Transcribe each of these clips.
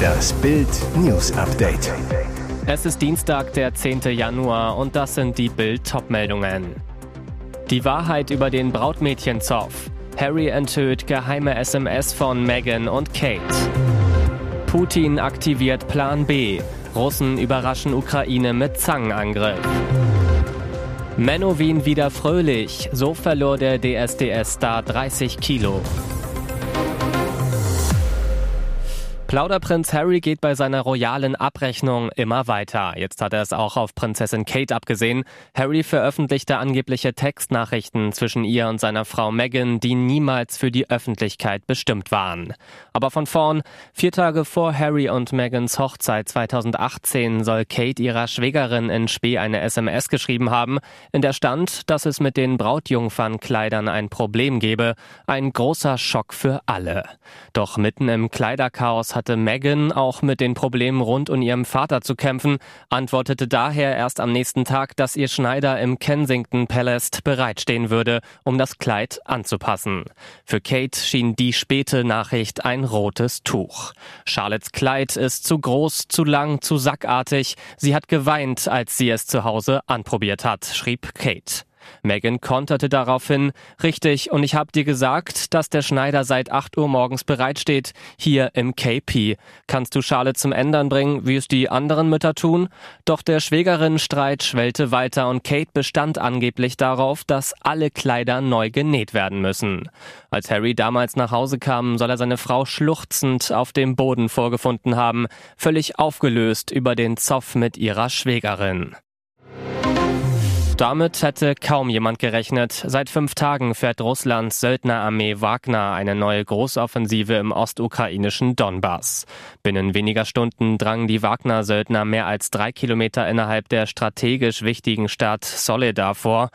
Das Bild News Update. Es ist Dienstag, der 10. Januar und das sind die Bild Topmeldungen. Die Wahrheit über den Brautmädchenzoff. Harry enthüllt geheime SMS von Meghan und Kate. Putin aktiviert Plan B. Russen überraschen Ukraine mit Zangenangriff. Menowin wieder fröhlich. So verlor der DSDS-Star 30 Kilo. Plauderprinz Harry geht bei seiner royalen Abrechnung immer weiter. Jetzt hat er es auch auf Prinzessin Kate abgesehen. Harry veröffentlichte angebliche Textnachrichten zwischen ihr und seiner Frau Meghan, die niemals für die Öffentlichkeit bestimmt waren. Aber von vorn, vier Tage vor Harry und Meghans Hochzeit 2018 soll Kate ihrer Schwägerin in Spee eine SMS geschrieben haben, in der stand, dass es mit den Brautjungfernkleidern ein Problem gebe. Ein großer Schock für alle. Doch mitten im Kleiderchaos hatte Meghan auch mit den Problemen rund um ihrem Vater zu kämpfen, antwortete daher erst am nächsten Tag, dass ihr Schneider im Kensington Palace bereitstehen würde, um das Kleid anzupassen. Für Kate schien die späte Nachricht ein rotes Tuch. Charlottes Kleid ist zu groß, zu lang, zu sackartig. Sie hat geweint, als sie es zu Hause anprobiert hat, schrieb Kate. Megan konterte daraufhin, richtig, und ich habe dir gesagt, dass der Schneider seit 8 Uhr morgens bereitsteht, hier im KP. Kannst du Charlotte zum Ändern bringen, wie es die anderen Mütter tun? Doch der Schwägerinnenstreit schwellte weiter und Kate bestand angeblich darauf, dass alle Kleider neu genäht werden müssen. Als Harry damals nach Hause kam, soll er seine Frau schluchzend auf dem Boden vorgefunden haben, völlig aufgelöst über den Zoff mit ihrer Schwägerin. Damit hätte kaum jemand gerechnet. Seit fünf Tagen fährt Russlands Söldnerarmee Wagner eine neue Großoffensive im ostukrainischen Donbass. Binnen weniger Stunden drangen die Wagner-Söldner mehr als drei Kilometer innerhalb der strategisch wichtigen Stadt Soledar vor.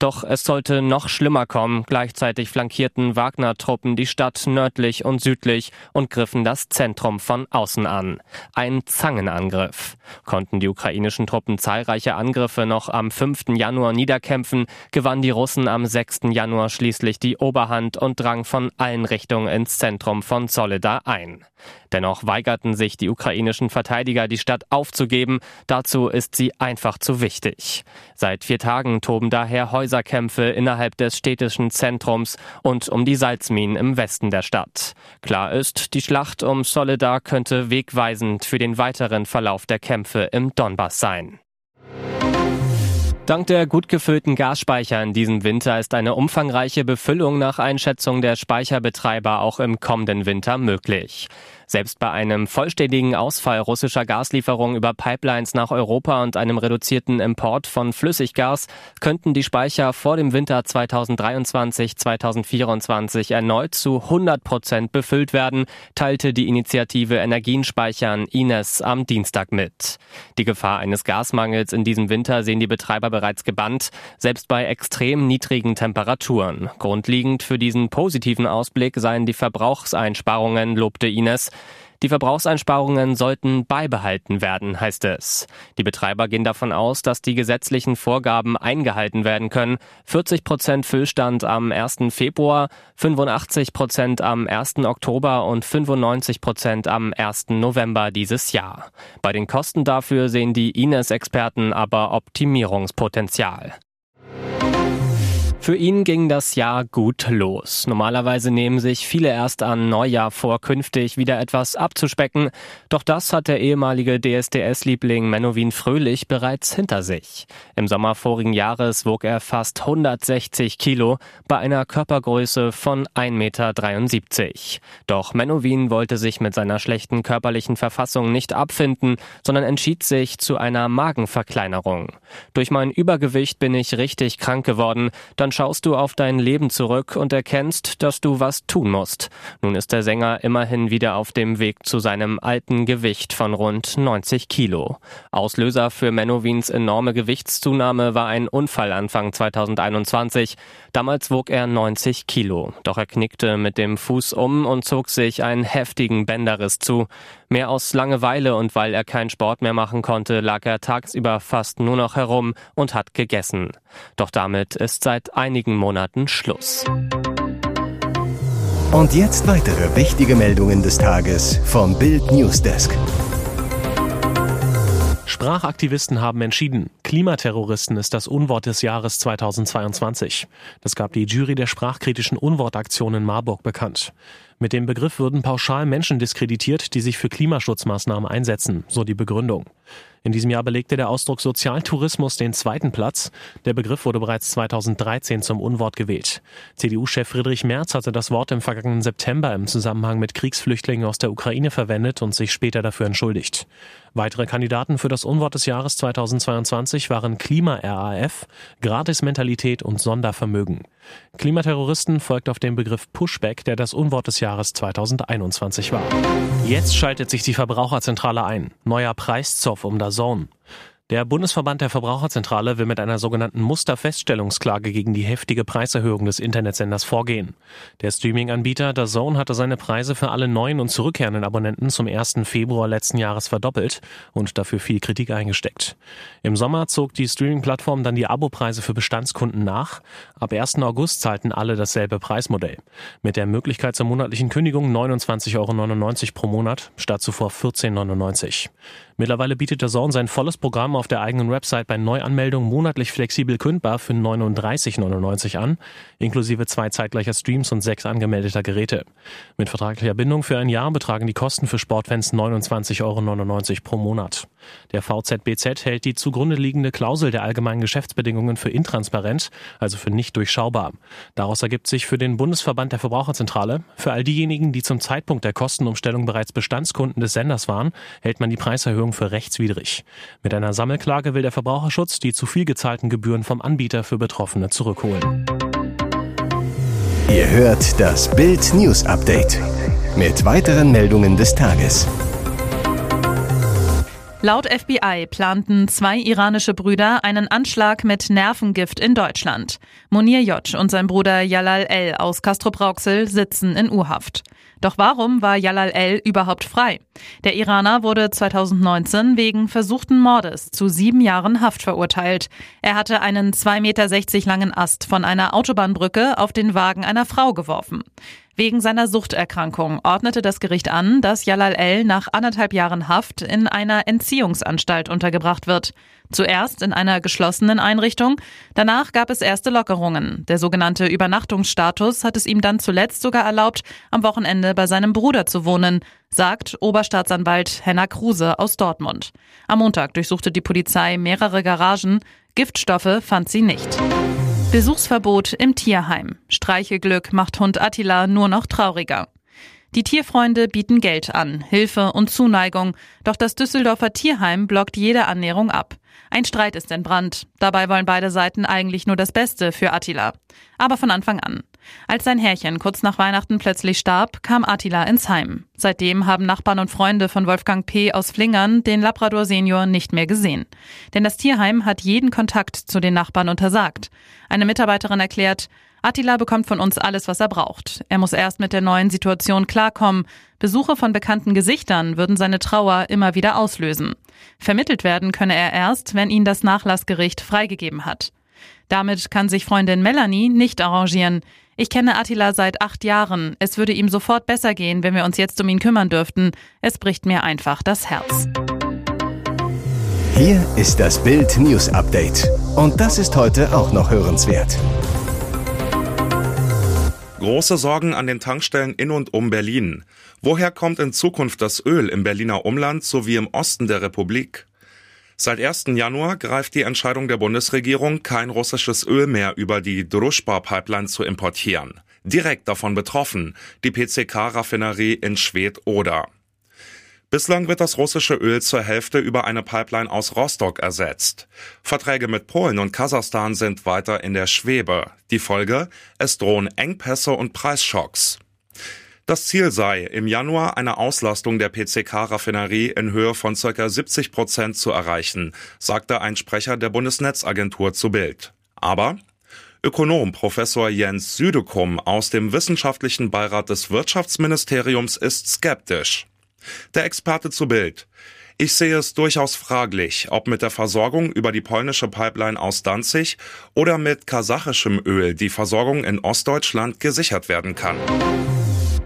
Doch es sollte noch schlimmer kommen. Gleichzeitig flankierten Wagner-Truppen die Stadt nördlich und südlich und griffen das Zentrum von außen an. Ein Zangenangriff. Konnten die ukrainischen Truppen zahlreiche Angriffe noch am 5. Januar niederkämpfen, gewannen die Russen am 6. Januar schließlich die Oberhand und drang von allen Richtungen ins Zentrum von Soledar ein. Dennoch weigerten sich die ukrainischen Verteidiger, die Stadt aufzugeben. Dazu ist sie einfach zu wichtig. Seit vier Tagen toben daher Häuser Häuserkämpfe innerhalb des städtischen Zentrums und um die Salzminen im Westen der Stadt. Klar ist, die Schlacht um Soledar könnte wegweisend für den weiteren Verlauf der Kämpfe im Donbass sein. Dank der gut gefüllten Gasspeicher in diesem Winter ist eine umfangreiche Befüllung nach Einschätzung der Speicherbetreiber auch im kommenden Winter möglich. Selbst bei einem vollständigen Ausfall russischer Gaslieferungen über Pipelines nach Europa und einem reduzierten Import von Flüssiggas könnten die Speicher vor dem Winter 2023-2024 erneut zu 100 Prozent befüllt werden, teilte die Initiative Energienspeichern Ines am Dienstag mit. Die Gefahr eines Gasmangels in diesem Winter sehen die Betreiber bereits gebannt, selbst bei extrem niedrigen Temperaturen. Grundlegend für diesen positiven Ausblick seien die Verbrauchseinsparungen, lobte Ines. Die Verbrauchseinsparungen sollten beibehalten werden, heißt es. Die Betreiber gehen davon aus, dass die gesetzlichen Vorgaben eingehalten werden können. 40 Prozent Füllstand am 1. Februar, 85 Prozent am 1. Oktober und 95 Prozent am 1. November dieses Jahr. Bei den Kosten dafür sehen die Ines-Experten aber Optimierungspotenzial. Für ihn ging das Jahr gut los. Normalerweise nehmen sich viele erst an Neujahr vor, künftig wieder etwas abzuspecken. Doch das hat der ehemalige DSDS-Liebling Menowin Fröhlich bereits hinter sich. Im Sommer vorigen Jahres wog er fast 160 Kilo bei einer Körpergröße von 1,73 Meter. Doch Menowin wollte sich mit seiner schlechten körperlichen Verfassung nicht abfinden, sondern entschied sich zu einer Magenverkleinerung. Durch mein Übergewicht bin ich richtig krank geworden. Dann dann schaust du auf dein Leben zurück und erkennst, dass du was tun musst. Nun ist der Sänger immerhin wieder auf dem Weg zu seinem alten Gewicht von rund 90 Kilo. Auslöser für Menowins enorme Gewichtszunahme war ein Unfall Anfang 2021. Damals wog er 90 Kilo. Doch er knickte mit dem Fuß um und zog sich einen heftigen Bänderriss zu. Mehr aus Langeweile und weil er keinen Sport mehr machen konnte, lag er tagsüber fast nur noch herum und hat gegessen. Doch damit ist seit einigen Monaten Schluss. Und jetzt weitere wichtige Meldungen des Tages vom Bild Newsdesk. Sprachaktivisten haben entschieden, Klimaterroristen ist das Unwort des Jahres 2022. Das gab die Jury der sprachkritischen Unwortaktion in Marburg bekannt. Mit dem Begriff würden pauschal Menschen diskreditiert, die sich für Klimaschutzmaßnahmen einsetzen, so die Begründung. In diesem Jahr belegte der Ausdruck Sozialtourismus den zweiten Platz. Der Begriff wurde bereits 2013 zum Unwort gewählt. CDU-Chef Friedrich Merz hatte das Wort im vergangenen September im Zusammenhang mit Kriegsflüchtlingen aus der Ukraine verwendet und sich später dafür entschuldigt. Weitere Kandidaten für das Unwort des Jahres 2022 waren Klima-RAF, Gratis-Mentalität und Sondervermögen. Klimaterroristen folgt auf den Begriff Pushback, der das Unwort des Jahres 2021 war. Jetzt schaltet sich die Verbraucherzentrale ein. Neuer Preiszoff um das Zone. Der Bundesverband der Verbraucherzentrale will mit einer sogenannten Musterfeststellungsklage gegen die heftige Preiserhöhung des Internetsenders vorgehen. Der Streaming-Anbieter DAZN hatte seine Preise für alle neuen und zurückkehrenden Abonnenten zum 1. Februar letzten Jahres verdoppelt und dafür viel Kritik eingesteckt. Im Sommer zog die Streaming-Plattform dann die Abopreise für Bestandskunden nach. Ab 1. August zahlten alle dasselbe Preismodell. Mit der Möglichkeit zur monatlichen Kündigung 29,99 Euro pro Monat statt zuvor 14,99 Euro. Mittlerweile bietet DAZN sein volles Programm auf der eigenen Website bei Neuanmeldung monatlich flexibel kündbar für 39,99 an, inklusive zwei zeitgleicher Streams und sechs angemeldeter Geräte. Mit vertraglicher Bindung für ein Jahr betragen die Kosten für Sportfans 29,99 Euro pro Monat. Der VZBZ hält die zugrunde liegende Klausel der allgemeinen Geschäftsbedingungen für intransparent, also für nicht durchschaubar. Daraus ergibt sich für den Bundesverband der Verbraucherzentrale, für all diejenigen, die zum Zeitpunkt der Kostenumstellung bereits Bestandskunden des Senders waren, hält man die Preiserhöhung für rechtswidrig. Mit einer Sammelklage will der Verbraucherschutz die zu viel gezahlten Gebühren vom Anbieter für Betroffene zurückholen. Ihr hört das Bild News Update mit weiteren Meldungen des Tages. Laut FBI planten zwei iranische Brüder einen Anschlag mit Nervengift in Deutschland. Monir J. und sein Bruder Jalal L. aus Castrop-Rauxel sitzen in U-Haft. Doch warum war Jalal L. überhaupt frei? Der Iraner wurde 2019 wegen versuchten Mordes zu sieben Jahren Haft verurteilt. Er hatte einen 2,60 Meter langen Ast von einer Autobahnbrücke auf den Wagen einer Frau geworfen. Wegen seiner Suchterkrankung ordnete das Gericht an, dass Jalal L. nach anderthalb Jahren Haft in einer Entziehungsanstalt untergebracht wird. Zuerst in einer geschlossenen Einrichtung, danach gab es erste Lockerungen. Der sogenannte Übernachtungsstatus hat es ihm dann zuletzt sogar erlaubt, am Wochenende bei seinem Bruder zu wohnen, sagt Oberstaatsanwalt Henna Kruse aus Dortmund. Am Montag durchsuchte die Polizei mehrere Garagen, Giftstoffe fand sie nicht. Besuchsverbot im Tierheim. Streichelglück macht Hund Attila nur noch trauriger. Die Tierfreunde bieten Geld an, Hilfe und Zuneigung, doch das Düsseldorfer Tierheim blockt jede Annäherung ab. Ein Streit ist entbrannt. Dabei wollen beide Seiten eigentlich nur das Beste für Attila. Aber von Anfang an. Als sein Herrchen kurz nach Weihnachten plötzlich starb, kam Attila ins Heim. Seitdem haben Nachbarn und Freunde von Wolfgang P. aus Flingern den Labrador Senior nicht mehr gesehen. Denn das Tierheim hat jeden Kontakt zu den Nachbarn untersagt. Eine Mitarbeiterin erklärt, Attila bekommt von uns alles, was er braucht. Er muss erst mit der neuen Situation klarkommen. Besuche von bekannten Gesichtern würden seine Trauer immer wieder auslösen. Vermittelt werden könne er erst, wenn ihn das Nachlassgericht freigegeben hat. Damit kann sich Freundin Melanie nicht arrangieren. Ich kenne Attila seit acht Jahren. Es würde ihm sofort besser gehen, wenn wir uns jetzt um ihn kümmern dürften. Es bricht mir einfach das Herz. Hier ist das Bild News Update. Und das ist heute auch noch hörenswert. Große Sorgen an den Tankstellen in und um Berlin. Woher kommt in Zukunft das Öl im Berliner Umland sowie im Osten der Republik? Seit 1. Januar greift die Entscheidung der Bundesregierung, kein russisches Öl mehr über die Druschba-Pipeline zu importieren. Direkt davon betroffen die PCK-Raffinerie in Schwedt-Oder. Bislang wird das russische Öl zur Hälfte über eine Pipeline aus Rostock ersetzt. Verträge mit Polen und Kasachstan sind weiter in der Schwebe. Die Folge? Es drohen Engpässe und Preisschocks. Das Ziel sei, im Januar eine Auslastung der PCK-Raffinerie in Höhe von ca. 70 Prozent zu erreichen, sagte ein Sprecher der Bundesnetzagentur zu Bild. Aber Ökonom Professor Jens Südekum aus dem wissenschaftlichen Beirat des Wirtschaftsministeriums ist skeptisch. Der Experte zu Bild. Ich sehe es durchaus fraglich, ob mit der Versorgung über die polnische Pipeline aus Danzig oder mit kasachischem Öl die Versorgung in Ostdeutschland gesichert werden kann.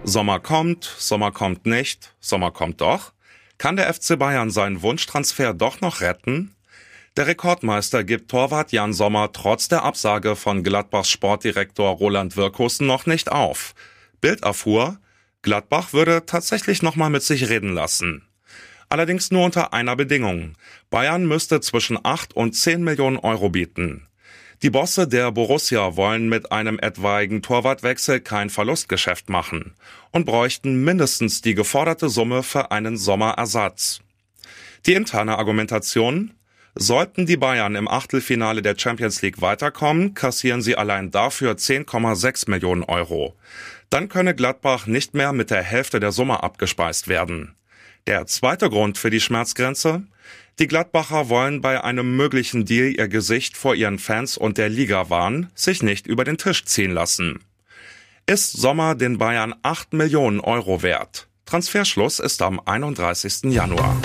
Sommer kommt, Sommer kommt nicht, Sommer kommt doch. Kann der FC Bayern seinen Wunschtransfer doch noch retten? Der Rekordmeister gibt Torwart Jan Sommer trotz der Absage von Gladbachs Sportdirektor Roland Wirkusen noch nicht auf. Bild erfuhr, Gladbach würde tatsächlich nochmal mit sich reden lassen. Allerdings nur unter einer Bedingung. Bayern müsste zwischen 8 und 10 Millionen Euro bieten. Die Bosse der Borussia wollen mit einem etwaigen Torwartwechsel kein Verlustgeschäft machen und bräuchten mindestens die geforderte Summe für einen Sommerersatz. Die interne Argumentation? Sollten die Bayern im Achtelfinale der Champions League weiterkommen, kassieren sie allein dafür 10,6 Millionen Euro. Dann könne Gladbach nicht mehr mit der Hälfte der Summe abgespeist werden. Der zweite Grund für die Schmerzgrenze? Die Gladbacher wollen bei einem möglichen Deal ihr Gesicht vor ihren Fans und der Liga wahren, sich nicht über den Tisch ziehen lassen. Ist Sommer den Bayern 8 Millionen Euro wert? Transferschluss ist am 31. Januar.